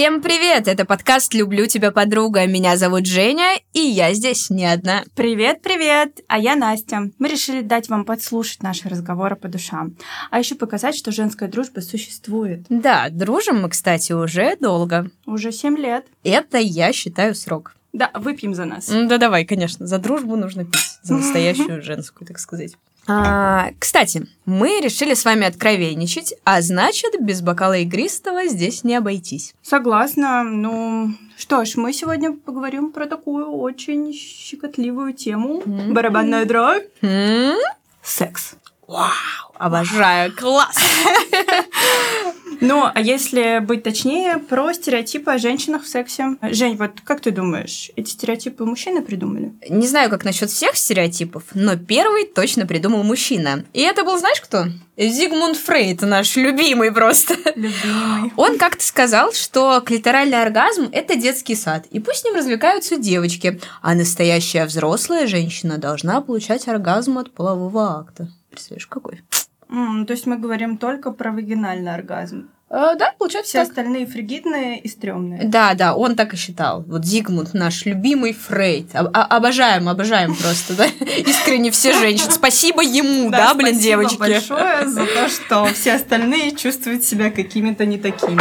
Всем привет! Это подкаст «Люблю тебя, подруга». Меня зовут Женя, и я здесь не одна. Привет, привет! А я Настя. Мы решили дать вам подслушать наши разговоры по душам. А еще показать, что женская дружба существует. Да, дружим мы, кстати, уже долго. Уже семь лет. Это, я считаю, срок. Да, выпьем за нас. Да давай, конечно, за дружбу нужно пить. За настоящую женскую, так сказать. А, кстати, мы решили с вами откровенничать, а значит, без бокала игристого здесь не обойтись. Согласна. Ну, что ж, мы сегодня поговорим про такую очень щекотливую тему. М. Барабанная дробь. М? Секс. Вау, обожаю, класс! Ну, а если быть точнее, про стереотипы о женщинах в сексе. Жень, вот как ты думаешь, эти стереотипы мужчины придумали? Не знаю, как насчет всех стереотипов, но первый точно придумал мужчина. И это был, знаешь кто? Зигмунд Фрейд, наш любимый просто. Любимый. Он как-то сказал, что клиторальный оргазм – это детский сад, и пусть с ним развлекаются девочки, а настоящая взрослая женщина должна получать оргазм от полового акта. Представляешь, какой? М, то есть мы говорим только про вагинальный оргазм. Э, да, получается Все так. остальные фригидные и стрёмные. Да, да, он так и считал. Вот Зигмунд, наш любимый Фрейд. Об- обожаем, обожаем просто, да? Искренне все женщины. Спасибо ему, да, блин, девочки. большое за то, что все остальные чувствуют себя какими-то не такими.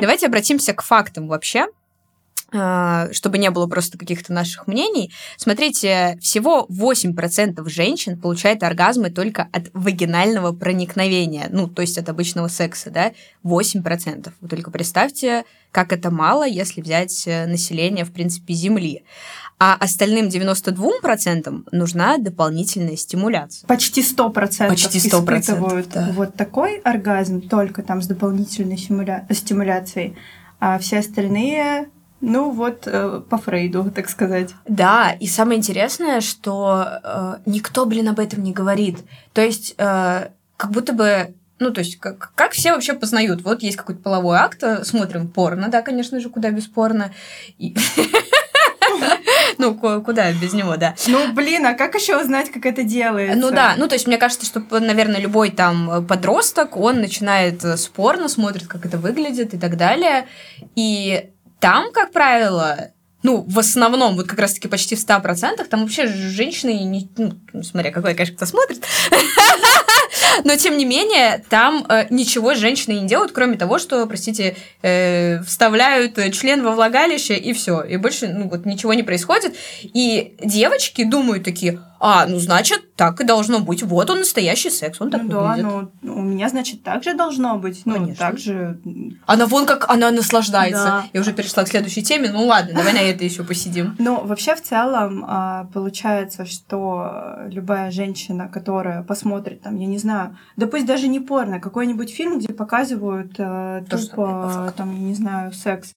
Давайте обратимся к фактам вообще, чтобы не было просто каких-то наших мнений. Смотрите, всего 8% женщин получает оргазмы только от вагинального проникновения, ну, то есть от обычного секса, да, 8%. Вы только представьте, как это мало, если взять э, население, в принципе, Земли. А остальным 92% нужна дополнительная стимуляция. Почти 100% Почти 100%, испытывают да. вот такой оргазм, только там с дополнительной симуля- стимуляцией, а все остальные, ну вот, э, по Фрейду, так сказать. Да, и самое интересное, что э, никто, блин, об этом не говорит. То есть, э, как будто бы, ну, то есть, как, как все вообще познают? Вот есть какой-то половой акт, э, смотрим порно, да, конечно же, куда без порно. И- Ну, ку- куда без него, да. Ну, блин, а как еще узнать, как это делается? Ну да, ну то есть мне кажется, что, наверное, любой там подросток, он начинает э, с порно, смотрит, как это выглядит и так далее. И там, как правило, ну, в основном, вот как раз-таки почти в 100%, там вообще женщины, не, ну, смотря какой, конечно, кто смотрит, но, тем не менее, там э, ничего женщины не делают, кроме того, что, простите, э, вставляют член во влагалище, и все. И больше, ну, вот ничего не происходит. И девочки думают такие, а, ну, значит, так и должно быть. Вот он настоящий секс, он так Ну да, выглядит. ну, у меня, значит, так же должно быть. Ну, Конечно. так же... Она вон как она наслаждается. Да. Я уже перешла к следующей теме. Ну ладно, давай на это еще посидим. Ну, вообще, в целом, а, получается, что любая женщина, которая посмотрит, там, я не знаю, да пусть даже не порно, какой-нибудь фильм, где показывают э, То тупо, там, я не знаю, секс,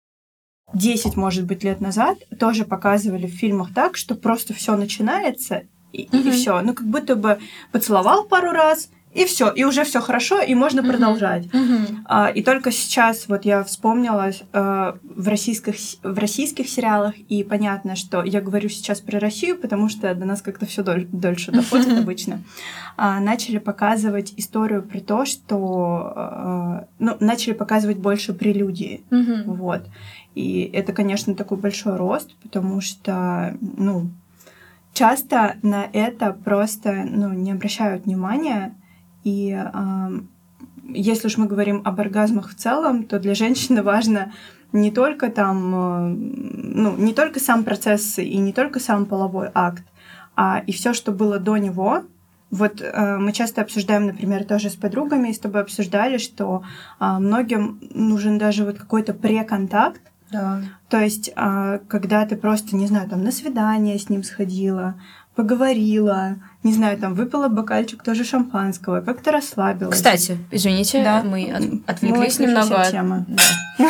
10, может быть, лет назад тоже показывали в фильмах так, что просто все начинается, и, Мгм. все. Ну, как будто бы поцеловал пару раз, и все, и уже все хорошо, и можно Мгм. продолжать. Мгм. А, И только сейчас вот я вспомнила э, в российских, в российских сериалах, и понятно, что я говорю сейчас про Россию, потому что до нас как-то все дольше доходит обычно, а, начали показывать историю про то, что... э, Ну, начали показывать больше прелюдии. Мгм. Вот. И это, конечно, такой большой рост, потому что, ну, часто на это просто, ну, не обращают внимания. И ам, если уж мы говорим об оргазмах в целом, то для женщины важно не только там, э, ну, не только сам процесс и не только сам половой акт, а и все, что было до него. Вот э, мы часто обсуждаем, например, тоже с подругами, и с тобой обсуждали, что а, многим нужен даже вот какой-то преконтакт, Да. то есть, а, когда ты просто, не знаю, там на свидание с ним сходила, поговорила, не знаю, там выпила бокальчик тоже шампанского, как-то расслабилась. Кстати, извините, Да. мы от- отвлеклись это немного. от-. Да.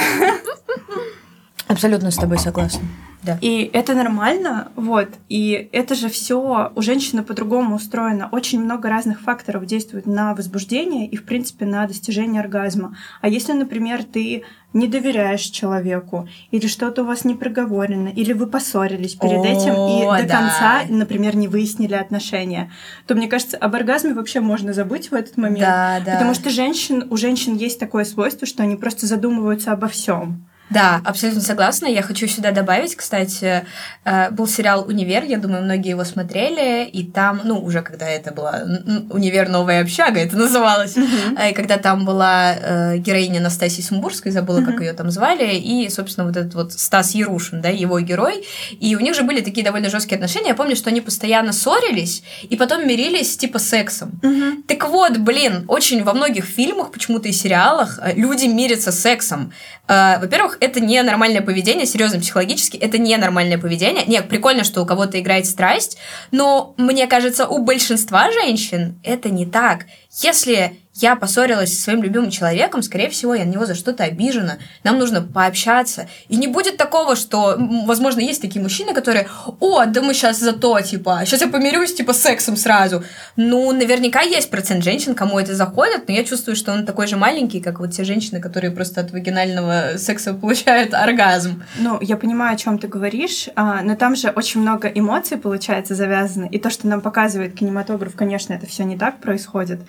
Абсолютно с тобой согласна. Да. И это нормально, вот. И это же все у женщины по-другому устроено. Очень много разных факторов действует на возбуждение и, в принципе, на достижение оргазма. А если, например, ты не доверяешь человеку, или что-то у вас не проговорено, или вы поссорились перед О, этим и до да. конца, например, не выяснили отношения, то мне кажется, об оргазме вообще можно забыть в этот момент. Да, да. Потому что женщин, у женщин есть такое свойство, что они просто задумываются обо всем. Да, абсолютно согласна. Я хочу сюда добавить, кстати, э, был сериал «Универ», я думаю, многие его смотрели, и там, ну, уже когда это была «Универ. Новая общага», это называлось, э, и когда там была э, героиня Настасья Сумбурская, забыла, как Мгм. ее там звали, и, собственно, вот этот вот Стас Ярушин, да, его герой, и у них же были такие довольно жесткие отношения. Я помню, что они постоянно ссорились, и потом мирились, типа, сексом. Так вот, блин, очень во многих фильмах, почему-то и сериалах, люди мирятся сексом. Э, Во-первых, это не нормальное поведение, серьезно, психологически, это не нормальное поведение. Нет, прикольно, что у кого-то играет страсть, но мне кажется, у большинства женщин это не так. Если я поссорилась со своим любимым человеком, скорее всего, я на него за что-то обижена. Нам нужно пообщаться. И не будет такого, что, возможно, есть такие мужчины, которые, о, да мы сейчас за то, типа, сейчас я помирюсь, типа, сексом сразу. Ну, наверняка есть процент женщин, кому это заходит, но я чувствую, что он такой же маленький, как вот те женщины, которые просто от вагинального секса получают оргазм. Ну, я понимаю, о чем ты говоришь, а, но там же очень много эмоций, получается, завязано. И то, что нам показывает кинематограф, конечно, это все не так происходит.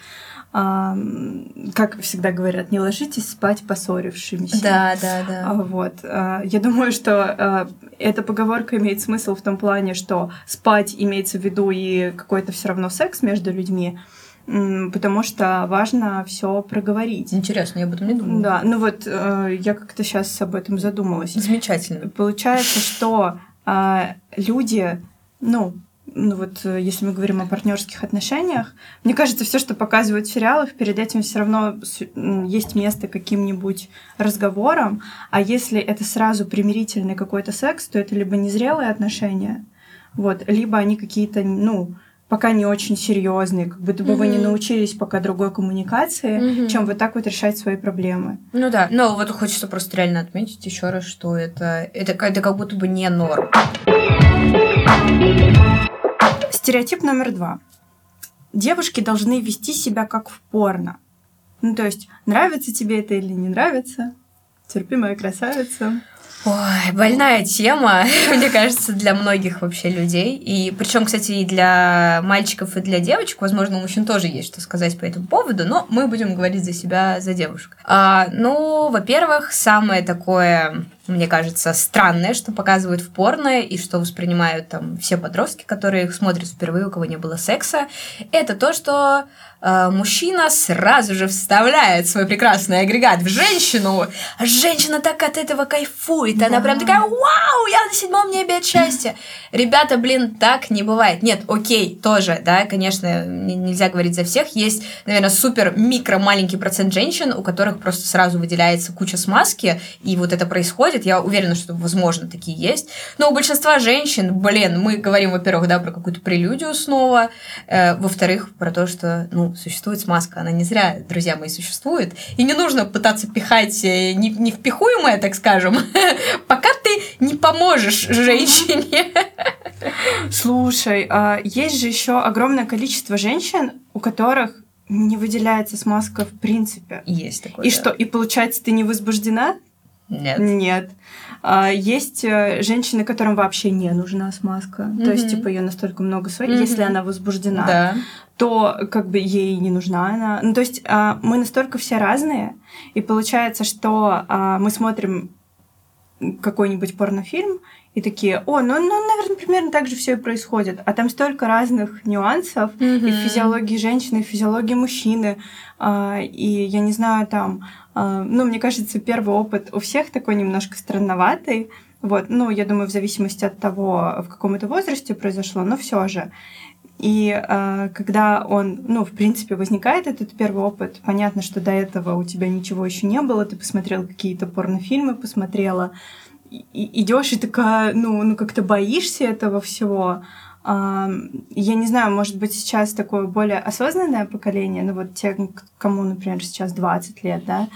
Как всегда говорят, не ложитесь спать поссорившимися. Да, да, да. А, Вот. а, Я думаю, что а, эта поговорка имеет смысл в том плане, что спать имеется в виду и какой-то все равно секс между людьми, потому что важно все проговорить. Интересно, я об этом не думала. Да, ну вот э, я как-то сейчас об этом задумалась. Замечательно. Получается, что люди, ну, ну вот э, если мы говорим о партнерских отношениях, мне кажется, все, что показывают в сериалах, перед этим все равно есть место каким-нибудь разговорам, а если это сразу примирительный какой-то секс, то это либо незрелые отношения, вот, либо они какие-то, ну, пока не очень серьезные, как будто бы вы не научились пока другой коммуникации, Мгм. чем вот так вот решать свои проблемы. Ну да, но вот хочется просто реально отметить еще раз, что это, это, это как будто бы не норм. Стереотип номер два. Девушки должны вести себя как в порно. Ну, то есть, нравится тебе это или не нравится, терпимая красавица. Ой, больная тема, мне кажется, для многих вообще людей. И причем, кстати, и для мальчиков, и для девочек, возможно, у мужчин тоже есть что сказать по этому поводу, но мы будем говорить за себя, за девушек. А, ну, во-первых, самое такое, мне кажется, странное, что показывают в порно и что воспринимают там все подростки, которые их смотрят впервые, у кого не было секса, это то, что э, мужчина сразу же вставляет свой прекрасный агрегат в женщину, а женщина так от этого кайфует, она Да. прям такая, вау, я на седьмом небе от счастья. Ребята, блин, так не бывает. Нет, окей, тоже, да, конечно, нельзя говорить за всех. Есть, наверное, супер микро маленький процент женщин, у которых просто сразу выделяется куча смазки, и вот это происходит. Я уверена, что, возможно, такие есть. Но у большинства женщин, блин, мы говорим, во-первых, да, про какую-то прелюдию снова, э, во-вторых, про то, что, ну, существует смазка, она не зря, друзья мои, существует, и не нужно пытаться пихать э, не- невпихуемое, так скажем, пока ты не поможешь женщине. Слушай, а есть же еще огромное количество женщин, у которых не выделяется смазка в принципе. Есть такое. И да. что, и получается, ты не возбуждена? Нет. Нет. А, есть э, женщины, которым вообще не нужна смазка. То есть, типа, ее настолько много своей, Мгм. если она возбуждена. Да. то как бы ей не нужна она. Ну, то есть а, мы настолько все разные, и получается, что а, мы смотрим какой-нибудь порнофильм и такие, о, ну, ну, наверное, примерно так же все и происходит. А там столько разных нюансов и в физиологии женщины, и в физиологии мужчины. А, и я не знаю, там, а, ну, мне кажется, первый опыт у всех такой немножко странноватый. Вот, ну, я думаю, в зависимости от того, в каком это возрасте произошло, но все же. И э, когда он, ну, в принципе, возникает этот первый опыт, понятно, что до этого у тебя ничего еще не было, ты посмотрел какие-то порнофильмы, посмотрела, и идешь и такая, ну, ну как-то боишься этого всего. я не знаю, может быть, сейчас такое более осознанное поколение, ну вот те, кому, например, сейчас 20 лет, да,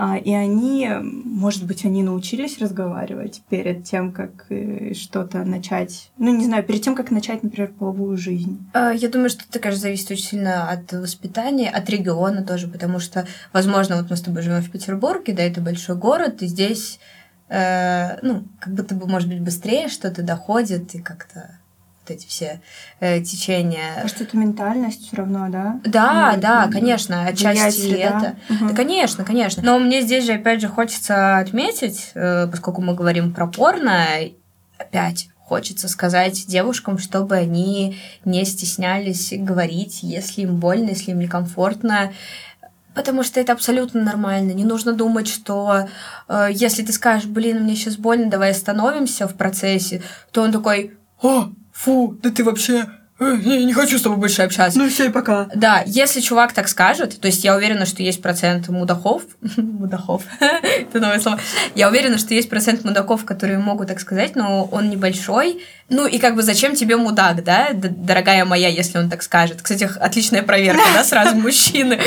а, и они, может быть, они научились разговаривать перед тем, как э, что-то начать, ну, не знаю, перед тем, как начать, например, половую жизнь. А, я думаю, что это, конечно, зависит очень сильно от воспитания, от региона тоже, потому что, возможно, вот мы с тобой живем в Петербурге, да, это большой город, и здесь, э, ну, как будто бы, может быть, быстрее что-то доходит, и как-то вот эти все э, течения. Что это ментальность все равно, да? Да, ну, да, конечно, отчасти это. Угу. Да, конечно, конечно. Но мне здесь же, опять же, хочется отметить, э, поскольку мы говорим про порно, опять хочется сказать девушкам, чтобы они не стеснялись говорить, если им больно, если им некомфортно. Потому что это абсолютно нормально. Не нужно думать, что э, если ты скажешь, блин, мне сейчас больно, давай остановимся в процессе, то он такой, о, фу, да ты вообще я не хочу с тобой больше общаться. Ну все, и пока. Да, если чувак так скажет, то есть я уверена, что есть процент мудаков, мудаков, это новое слово, я уверена, что есть процент мудаков, которые могут так сказать, но он небольшой, ну и как бы зачем тебе мудак, да, дорогая моя, если он так скажет. Кстати, отличная проверка, да, сразу мужчины.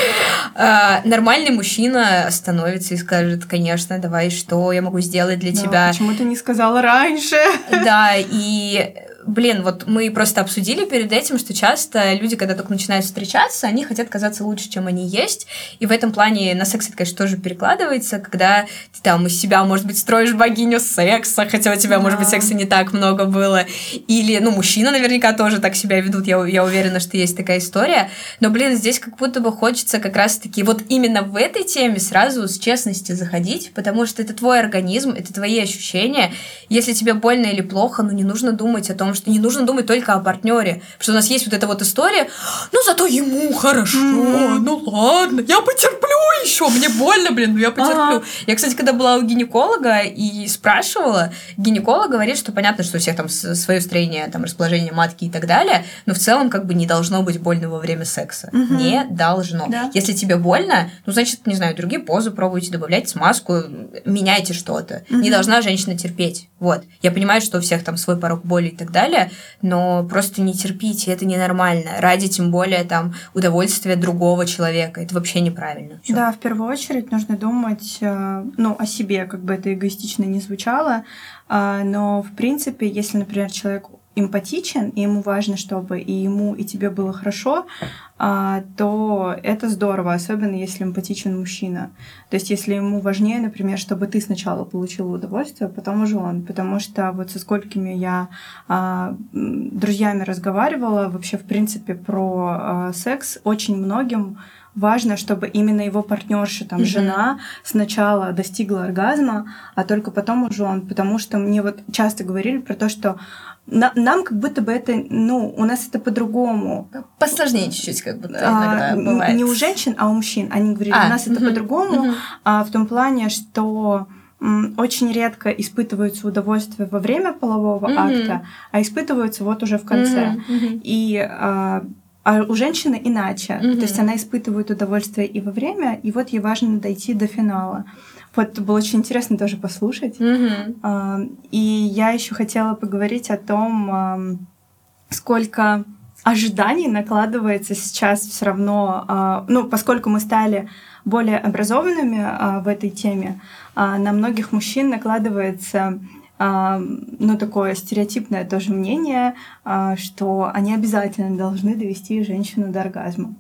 А, нормальный мужчина становится и скажет, конечно, давай, что я могу сделать для тебя. Почему ты не сказала раньше? Да, и блин, вот мы просто обсудили перед этим, что часто люди, когда только начинают встречаться, они хотят казаться лучше, чем они есть. И в этом плане на секс это, конечно, тоже перекладывается, когда ты там из себя, может быть, строишь богиню секса, хотя у тебя, да. может быть, секса не так много было. Или, ну, мужчина наверняка тоже так себя ведут, я, я уверена, что есть такая история. Но, блин, здесь как будто бы хочется как раз-таки вот именно в этой теме сразу с честности заходить, потому что это твой организм, это твои ощущения. Если тебе больно или плохо, ну, не нужно думать о том, потому что не нужно думать только о партнере. Потому что у нас есть вот эта вот история, ну зато ему хорошо, mm-hmm. ну ладно, я потерплю еще, мне больно, блин, но я потерплю. Ага. Я, кстати, когда была у гинеколога и спрашивала, гинеколог говорит, что понятно, что у всех там свое строение, там расположение матки и так далее, но в целом как бы не должно быть больно во время секса. Угу. Не должно. Да. Если тебе больно, ну, значит, не знаю, другие позы пробуйте, добавляйте смазку, меняйте что-то. Угу. Не должна женщина терпеть. Вот. Я понимаю, что у всех там свой порог боли и так далее, далее, но просто не терпите, это ненормально. Ради тем более там удовольствия другого человека. Это вообще неправильно. Всё. Да, в первую очередь нужно думать э, ну, о себе, как бы это эгоистично не звучало, а, но в принципе, если, например, человек эмпатичен, и ему важно, чтобы и ему, и тебе было хорошо, а, то это здорово, особенно если эмпатичен мужчина. То есть если ему важнее, например, чтобы ты сначала получила удовольствие, а потом уже он. Потому что вот со сколькими я а, друзьями разговаривала, вообще, в принципе, про секс, очень многим важно, чтобы именно его партнерша, там, mm-hmm. жена сначала достигла оргазма, а только потом уже он. Потому что мне вот часто говорили про то, что на, нам как будто бы это, ну, у нас это по-другому. Посложнее чуть-чуть, как будто иногда а, бывает. Не у женщин, а у мужчин. Они говорили, а, у нас угу, это по-другому, угу. а, в том плане, что очень редко испытываются удовольствие во время полового угу. акта, а испытываются вот уже в конце. Угу. И а, а у женщины иначе. Угу. То есть она испытывает удовольствие и во время, и вот ей важно дойти до финала. Вот было очень интересно тоже послушать. Mm-hmm. И я еще хотела поговорить о том, сколько ожиданий накладывается сейчас все равно, а, ну, поскольку мы стали более образованными а, в этой теме, а, на многих мужчин накладывается ну, такое стереотипное тоже мнение, что они обязательно должны довести женщину до оргазма.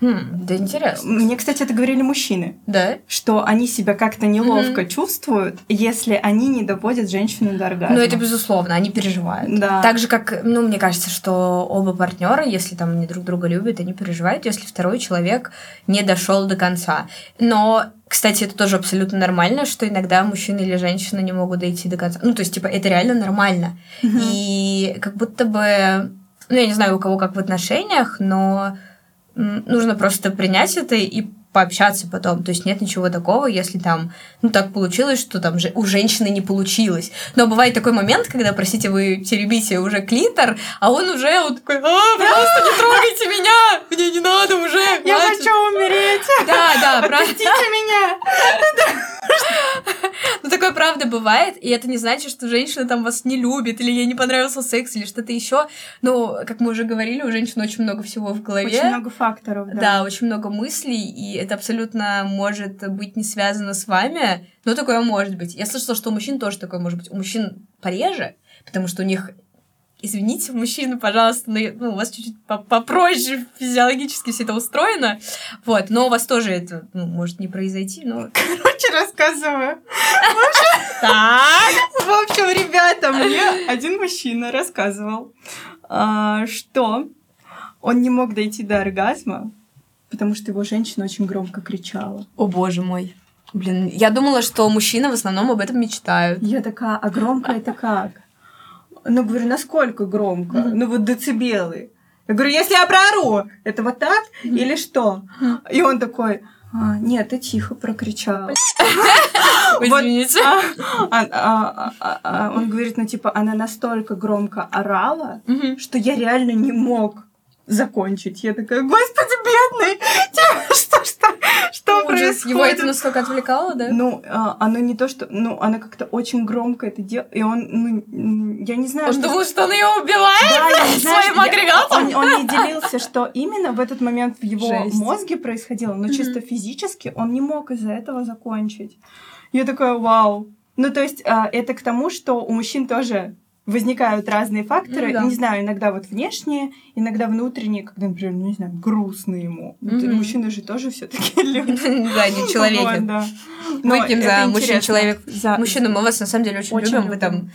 Хм, да интересно. Мне, кстати, это говорили мужчины. Да? Что они себя как-то неловко mm-hmm. чувствуют, если они не доводят женщину до оргазма. Ну, это безусловно, они переживают. Да. Так же, как, ну, мне кажется, что оба партнера, если там они друг друга любят, они переживают, если второй человек не дошел до конца. Но кстати, это тоже абсолютно нормально, что иногда мужчина или женщина не могут дойти до конца. Ну, то есть, типа, это реально нормально. Mm-hmm. И как будто бы, ну, я не знаю, у кого как в отношениях, но нужно просто принять это и пообщаться потом. То есть нет ничего такого, если там, ну так получилось, что там же у женщины не получилось. Но бывает такой момент, когда, простите, вы теребите уже клитор, а он уже вот такой, а, просто не трогайте меня, мне не надо уже. Я хочу умереть. Да, да, простите меня. Ну такой правда бывает, и это не значит, что женщина там вас не любит, или ей не понравился секс, или что-то еще. Но, как мы уже говорили, у женщин очень много всего в голове. Очень много факторов, да. Да, очень много мыслей, и это абсолютно может быть не связано с вами, но такое может быть. Я слышала, что у мужчин тоже такое может быть. У мужчин пореже, потому что у них извините, мужчины, пожалуйста, ну, у вас чуть-чуть попроще физиологически все это устроено, вот, но у вас тоже это ну, может не произойти, но... Короче, рассказываю. Так. В общем, ребята, мне один мужчина рассказывал, а, что он не мог дойти до оргазма, потому что его женщина очень громко кричала. О, боже мой. Блин, я думала, что мужчины в основном об этом мечтают. Я такая, а громко это как? Ну, говорю, насколько громко? Mm-hmm. Ну, вот децибелы. Я говорю, если я проору, это вот так mm-hmm. или что? Mm-hmm. И он такой, а, нет, ты тихо прокричал. Извините. А, а, а, он говорит, ну, типа, она настолько громко орала, что я реально не мог закончить. Я такая, господи, бедный, что. Происходит? Его это настолько отвлекало, да? Ну, а, оно не то, что... Ну, она как-то очень громко это делает, и он, ну, я не знаю... Он думал, что он ее убивает да, своим агрегатом? Он, не делился, что именно в этот момент в его мозге происходило, но чисто физически он не мог из-за этого закончить. Я такая, вау. Ну, то есть, а, это к тому, что у мужчин тоже возникают разные факторы. Ну, да. Не знаю, иногда вот внешние, иногда внутренние, когда, например, ну, не знаю, грустно ему. Mm-hmm. Мужчины же тоже все таки люди. Да, не человеки. Выпьем за мужчин-человек. Мужчину мы вас на самом деле очень любим. Вы там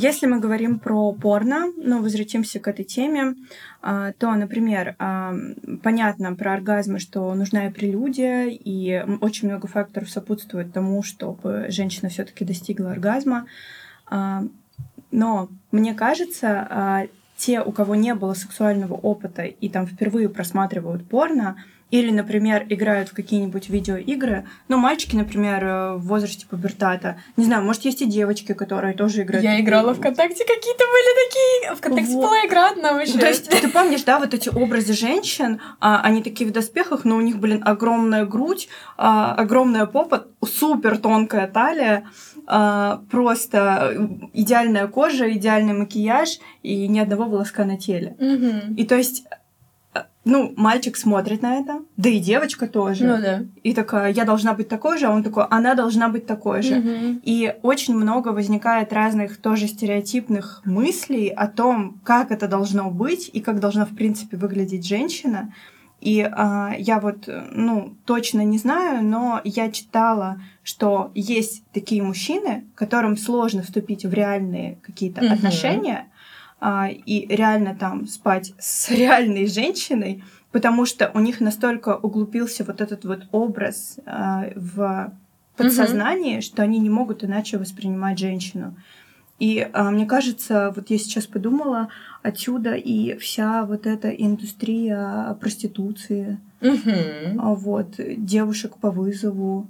если мы говорим про порно, ну, возвратимся к этой теме, а, то, например, а, понятно про оргазмы, что нужна и прелюдия, и очень много факторов сопутствует тому, чтобы женщина все-таки достигла оргазма. А, но мне кажется, те, у кого не было сексуального опыта и там впервые просматривают порно, или, например, играют в какие-нибудь видеоигры. Ну, мальчики, например, э, в возрасте пубертата. Не знаю, может, есть и девочки, которые тоже играют. Я играла в ВКонтакте, какие-то были такие. ВКонтакте вот. была игра одна вообще. То есть, ты помнишь, да, вот эти образы женщин, а, они такие в доспехах, но у них, блин, огромная грудь, а, огромная попа, супер тонкая талия, просто идеальная кожа, идеальный макияж и ни одного волоска на теле. Угу. И то есть ну, мальчик смотрит на это, да и девочка тоже. Ну да. И такая, я должна быть такой же, а он такой, она должна быть такой же. Угу. И очень много возникает разных тоже стереотипных мыслей о том, как это должно быть и как должна, в принципе, выглядеть женщина. И а, я вот, ну, точно не знаю, но я читала, что есть такие мужчины, которым сложно вступить в реальные какие-то угу. отношения, а, и реально там спать с реальной женщиной, потому что у них настолько углубился вот этот вот образ а, в подсознании, угу. что они не могут иначе воспринимать женщину. И а, мне кажется, вот я сейчас подумала, отсюда и вся вот эта индустрия проституции, угу. вот девушек по вызову,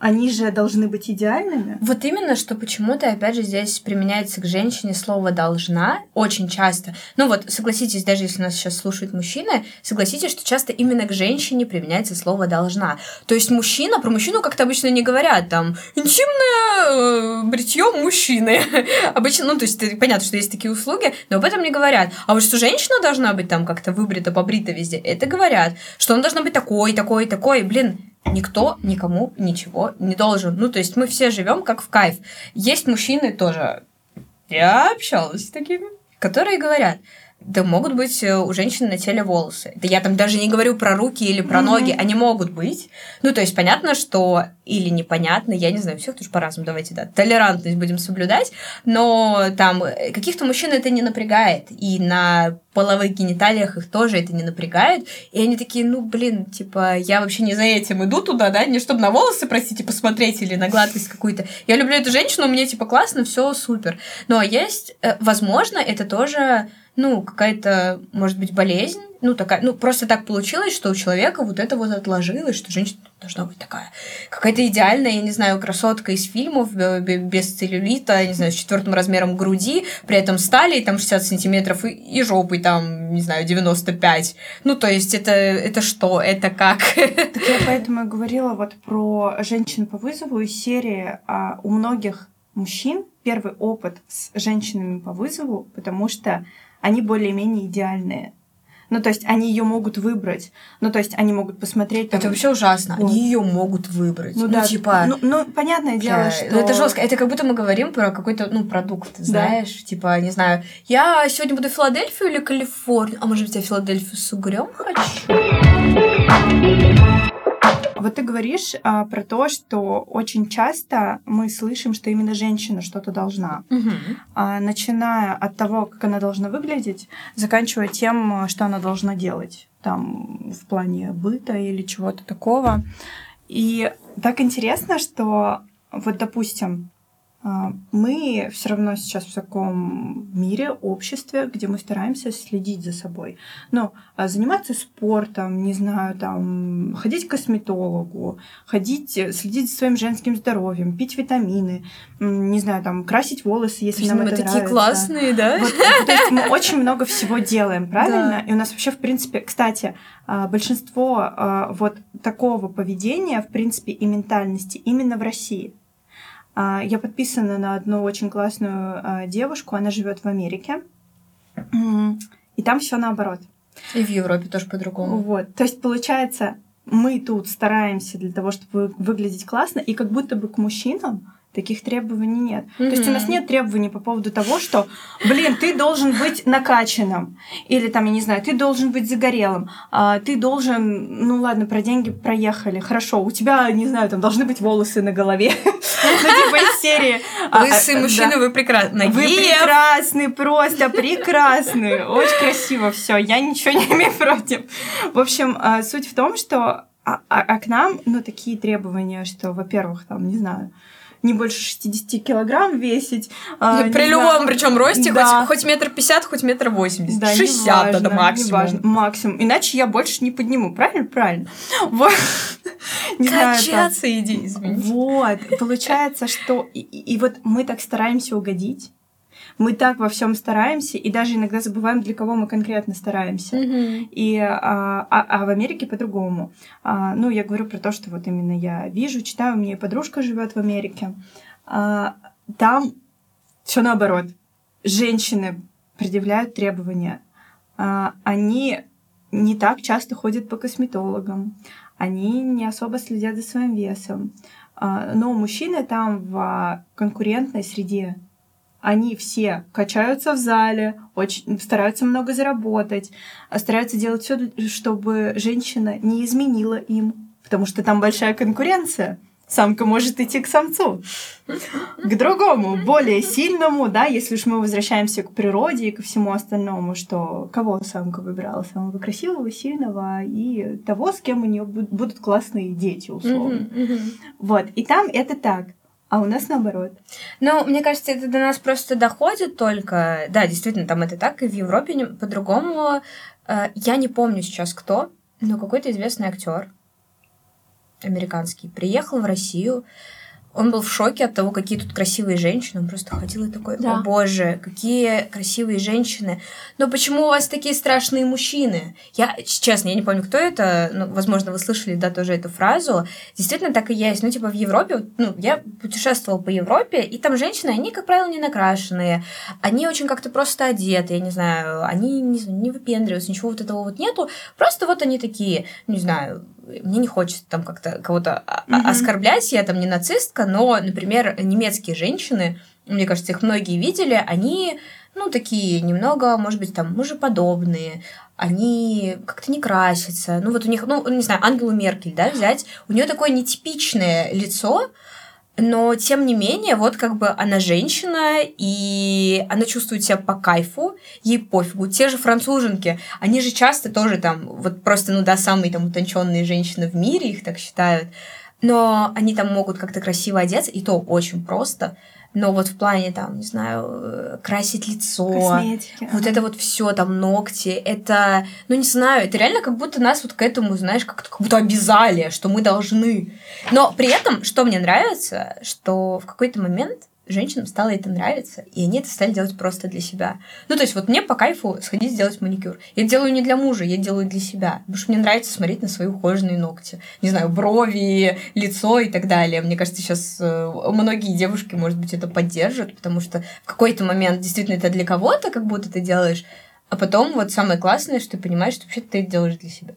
они же должны быть идеальными. Вот именно, что почему-то, опять же, здесь применяется к женщине слово «должна» очень часто. Ну вот, согласитесь, даже если нас сейчас слушают мужчины, согласитесь, что часто именно к женщине применяется слово «должна». То есть мужчина, про мужчину как-то обычно не говорят, там, интимное э, бритье мужчины. обычно, ну, то есть понятно, что есть такие услуги, но об этом не говорят. А вот что женщина должна быть там как-то выбрита, побрита везде, это говорят. Что она должна быть такой, такой, такой. Блин, никто никому ничего не должен. Ну, то есть мы все живем как в кайф. Есть мужчины тоже. Я общалась с такими, которые говорят, да могут быть э, у женщин на теле волосы. Да я там даже не говорю про руки или про mm-hmm. ноги, они могут быть. Ну, то есть понятно, что или непонятно, я не знаю, все тоже по-разному, давайте, да, толерантность будем соблюдать, но там э, каких-то мужчин это не напрягает, и на половых гениталиях их тоже это не напрягает, и они такие, ну, блин, типа, я вообще не за этим иду туда, да, не чтобы на волосы, простите, посмотреть или на гладкость какую-то. Я люблю эту женщину, мне, типа, классно, все супер. Но есть, э, возможно, это тоже ну, какая-то, может быть, болезнь, ну, такая, ну, просто так получилось, что у человека вот это вот отложилось, что женщина должна быть такая, какая-то идеальная, я не знаю, красотка из фильмов, без целлюлита, не знаю, с четвертым размером груди, при этом стали там 60 сантиметров и, и жопой там, не знаю, 95. Ну, то есть это, это что, это как? Так я поэтому и говорила вот про женщин по вызову из серии а у многих мужчин первый опыт с женщинами по вызову, потому что они более-менее идеальные. Ну, то есть они ее могут выбрать. Ну, то есть они могут посмотреть. Там... Это вообще ужасно. Вот. Они ее могут выбрать. Ну, ну да, типа. Ну, ну, понятное дело, да, что. Ну, это жестко. Это как будто мы говорим про какой-то, ну, продукт, знаешь, да. типа, не знаю, я сегодня буду в Филадельфию или Калифорнию, а может быть, я Филадельфию с угрем хочу. Вот ты говоришь а, про то, что очень часто мы слышим, что именно женщина что-то должна. Угу. А, начиная от того, как она должна выглядеть, заканчивая тем, что она должна делать там в плане быта или чего-то такого. И так интересно, что вот, допустим, мы все равно сейчас в таком мире, обществе, где мы стараемся следить за собой. Но а, заниматься спортом, не знаю, там, ходить к косметологу, ходить, следить за своим женским здоровьем, пить витамины, не знаю, там, красить волосы, если нам это мы такие классные, да? Вот, то есть мы очень много всего делаем, правильно? Да. И у нас вообще, в принципе, кстати, а, большинство вот такого поведения, в принципе, и ментальности именно в России. А, я подписана на одну очень классную а, девушку, она живет в Америке, и там все наоборот. И в Европе тоже по-другому. Вот, то есть получается, мы тут стараемся для того, чтобы выглядеть классно, и как будто бы к мужчинам Таких требований нет. Mm-hmm. То есть у нас нет требований по поводу того, что, блин, ты должен быть накачанным. Или там, я не знаю, ты должен быть загорелым. А, ты должен, ну ладно, про деньги проехали. Хорошо, у тебя, не знаю, там должны быть волосы на голове. Ну, типа из серии. Лысые а, мужчины, вы прекрасны. Вы прекрасны, просто прекрасны. Очень красиво все. Я ничего не имею против. В общем, а, суть в том, что а, а к нам, ну, такие требования, что, во-первых, там, не знаю, не больше 60 килограмм весить. А, При любом, причем росте, да. хоть, хоть метр пятьдесят, хоть метр восемьдесят. Да, 60 важно, это максимум. Важно, максимум. Иначе я больше не подниму. Правильно? Правильно. Вот. Не Качаться знаю, иди, извините. Вот. Получается, что... И, и вот мы так стараемся угодить, мы так во всем стараемся, и даже иногда забываем, для кого мы конкретно стараемся. Mm-hmm. И, а, а, а в Америке по-другому. А, ну, я говорю про то, что вот именно я вижу, читаю, у меня подружка живет в Америке. А, там все наоборот. Женщины предъявляют требования. А, они не так часто ходят по косметологам, они не особо следят за своим весом. А, но мужчины там в конкурентной среде, они все качаются в зале, очень стараются много заработать, а стараются делать все, чтобы женщина не изменила им, потому что там большая конкуренция. Самка может идти к самцу, к другому, более сильному, да, если уж мы возвращаемся к природе и ко всему остальному, что кого самка выбирала, самого красивого, сильного и того, с кем у нее будут классные дети, условно. Вот, и там это так. А у нас наоборот. Ну, мне кажется, это до нас просто доходит только. Да, действительно, там это так, и в Европе по-другому. Э, я не помню сейчас кто, но какой-то известный актер американский приехал в Россию, он был в шоке от того, какие тут красивые женщины. Он просто ходил и такой, да. о боже, какие красивые женщины. Но почему у вас такие страшные мужчины? Я, честно, я не помню, кто это. Ну, возможно, вы слышали, да, тоже эту фразу. Действительно, так и есть. Ну, типа, в Европе, ну, я путешествовала по Европе, и там женщины, они, как правило, не накрашенные. Они очень как-то просто одеты, я не знаю, они не, не выпендриваются, ничего вот этого вот нету. Просто вот они такие, не знаю, мне не хочется там как-то кого-то mm-hmm. оскорблять, я там не нацистка, но, например, немецкие женщины, мне кажется, их многие видели, они, ну, такие немного, может быть, там, мужеподобные, они как-то не красятся. Ну, вот у них, ну, не знаю, Ангелу Меркель, да, взять, у нее такое нетипичное лицо, но, тем не менее, вот как бы она женщина, и она чувствует себя по кайфу, ей пофигу. Те же француженки, они же часто тоже там, вот просто, ну да, самые там утонченные женщины в мире, их так считают, но они там могут как-то красиво одеться, и то очень просто. Но вот в плане, там, не знаю, э, красить лицо, Косметики, вот это вот все, там, ногти, это, ну, не знаю, это реально как будто нас вот к этому, знаешь, как, как будто обязали, что мы должны. Но при этом, что мне нравится, что в какой-то момент женщинам стало это нравиться, и они это стали делать просто для себя. Ну, то есть вот мне по кайфу сходить сделать маникюр. Я делаю не для мужа, я делаю для себя. Потому что мне нравится смотреть на свои ухоженные ногти. Не знаю, брови, лицо и так далее. Мне кажется, сейчас э, многие девушки, может быть, это поддержат, потому что в какой-то момент действительно это для кого-то, как будто ты делаешь, а потом вот самое классное, что ты понимаешь, что вообще ты это делаешь для себя.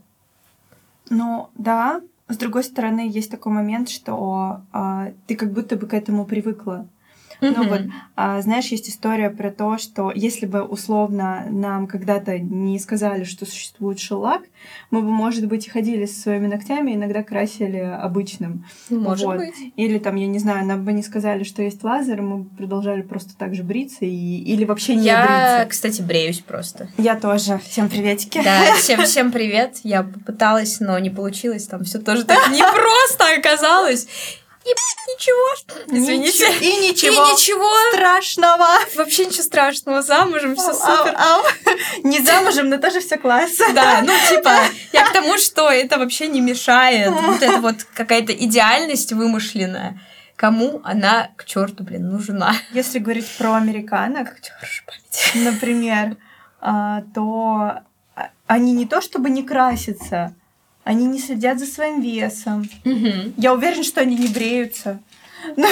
Ну, да. С другой стороны, есть такой момент, что а, ты как будто бы к этому привыкла. Ну вот, а, знаешь, есть история про то, что если бы условно нам когда-то не сказали, что существует шеллак, мы бы, может быть, и ходили со своими ногтями, иногда красили обычным. Может Вот. быть. Или там, я не знаю, нам бы не сказали, что есть лазер, мы бы продолжали просто так же бриться, и... или вообще не Я, бриться. кстати, бреюсь просто. Я тоже. Всем приветики. Да, всем, всем привет. Я попыталась, но не получилось. Там все тоже так непросто оказалось. Ничего. Извините. Ничего- И ничего, И ничего. страшного. Вообще ничего страшного. Замужем, все супер. ау, ау. Не замужем, но тоже все классно. Да, ну типа, я к тому, что это вообще не мешает. Вот это вот какая-то идеальность вымышленная. Кому она к черту, блин, нужна? Если говорить про американок, например, а, то а, они не то чтобы не красятся, они не следят за своим весом. Мгм. Я уверена, что они не бреются. Ну,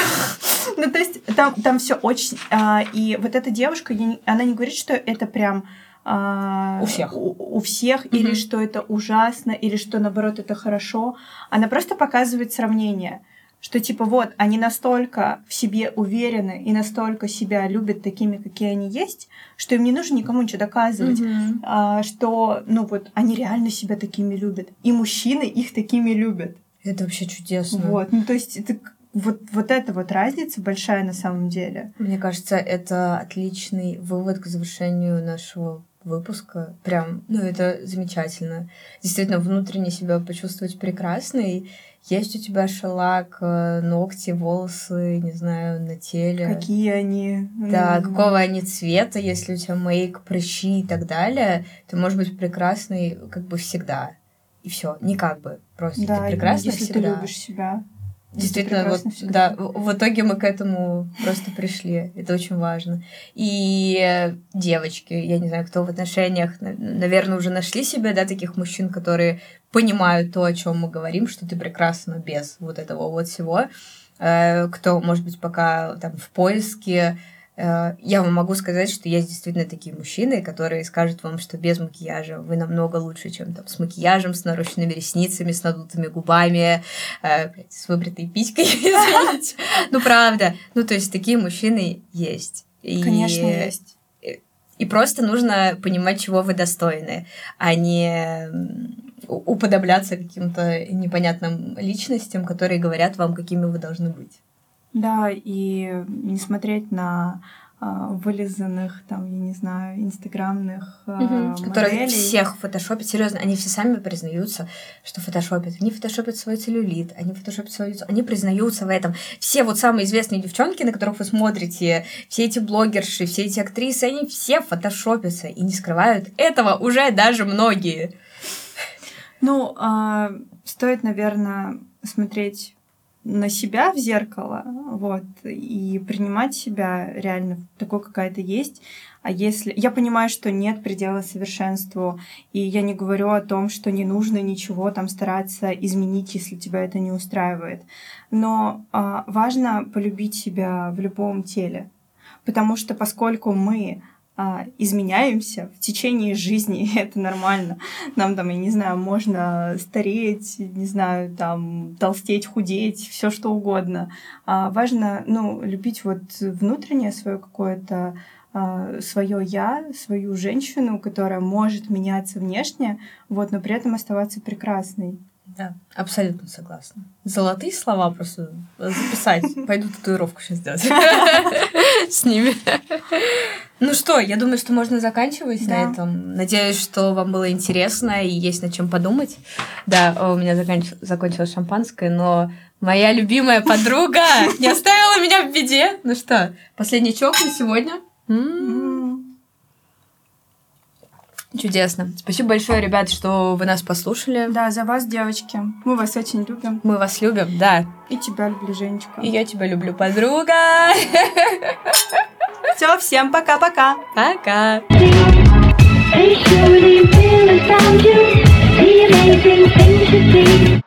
ну, то есть там, там все очень... а, и вот эта девушка, я не- она не говорит, что это прям... а, У всех. У, у всех, или Мгм. что это ужасно, или что, наоборот, это хорошо. Она просто показывает сравнение. Что типа вот, они настолько в себе уверены и настолько себя любят такими, какие они есть, что им не нужно никому ничего доказывать. Мгм. А, что, ну вот, они реально себя такими любят. И мужчины их такими любят. Это вообще чудесно. Вот, ну то есть это вот, вот эта вот разница большая на самом деле. Мне кажется, это отличный вывод к завершению нашего выпуска. Прям, ну, это замечательно. Действительно, внутренне себя почувствовать прекрасной. Есть у тебя шелак, э, ногти, волосы, не знаю, на теле. Какие они. Да, ну, какого они цвета, если у тебя мейк, прыщи и так далее, ты можешь быть прекрасной как бы всегда. И все, не как бы, просто Да, ты прекрасна если всегда. ты любишь себя. Действительно, вот, всегда. да, в итоге мы к этому просто пришли. Это очень важно. И э, девочки, я не знаю, кто в отношениях, на- наверное, уже нашли себе, да, таких мужчин, которые понимают то, о чем мы говорим, что ты прекрасна без вот этого вот всего. Э, Кто, может быть, пока там в поиске, э, я вам могу сказать, что есть действительно такие мужчины, которые скажут вам, что без макияжа вы намного лучше, чем там с макияжем, с нарощенными ресницами, с надутыми губами, э, с выбритой писькой, извините. Ну, правда. Ну, то есть такие мужчины есть. И- Конечно, есть. И просто нужно понимать, чего вы достойны, а не уподобляться каким-то непонятным личностям, которые говорят вам, какими вы должны быть. Да, и не смотреть на а, вылизанных, там, я не знаю, инстаграмных а, Которые всех фотошопят. Серьезно, они все сами признаются, что фотошопят. Они фотошопят свой целлюлит, они фотошопят свое лицо, они признаются в этом. Все вот самые известные девчонки, на которых вы смотрите, все эти блогерши, все эти актрисы, они все фотошопятся и не скрывают этого уже даже многие. Ну, а, стоит, наверное, смотреть на себя в зеркало, вот, и принимать себя реально такой, какая то есть. А если... Я понимаю, что нет предела совершенству, и я не говорю о том, что не нужно ничего там стараться изменить, если тебя это не устраивает. Но а, важно полюбить себя в любом теле, потому что поскольку мы изменяемся в течение жизни, это нормально. Нам там, я не знаю, можно стареть, не знаю, там толстеть, худеть, все что угодно. А важно, ну, любить вот внутреннее свое какое-то свое я, свою женщину, которая может меняться внешне, вот, но при этом оставаться прекрасной. Да, абсолютно согласна. Золотые слова просто записать. Пойду татуировку сейчас делать. С ними. Ну что, я думаю, что можно заканчивать Да. на этом. Надеюсь, что вам было интересно и есть над чем подумать. Да, у меня заканч- закончилось шампанское, но Моя любимая подруга не оставила меня в беде. Ну что, последний чок на сегодня? М. Чудесно. Спасибо большое, ребят, что вы нас послушали. Да, за вас, девочки. Мы вас очень любим. Мы вас любим, да. И тебя люблю, Женечка. И я тебя люблю, подруга. Все, всем пока-пока. Пока. -пока. пока.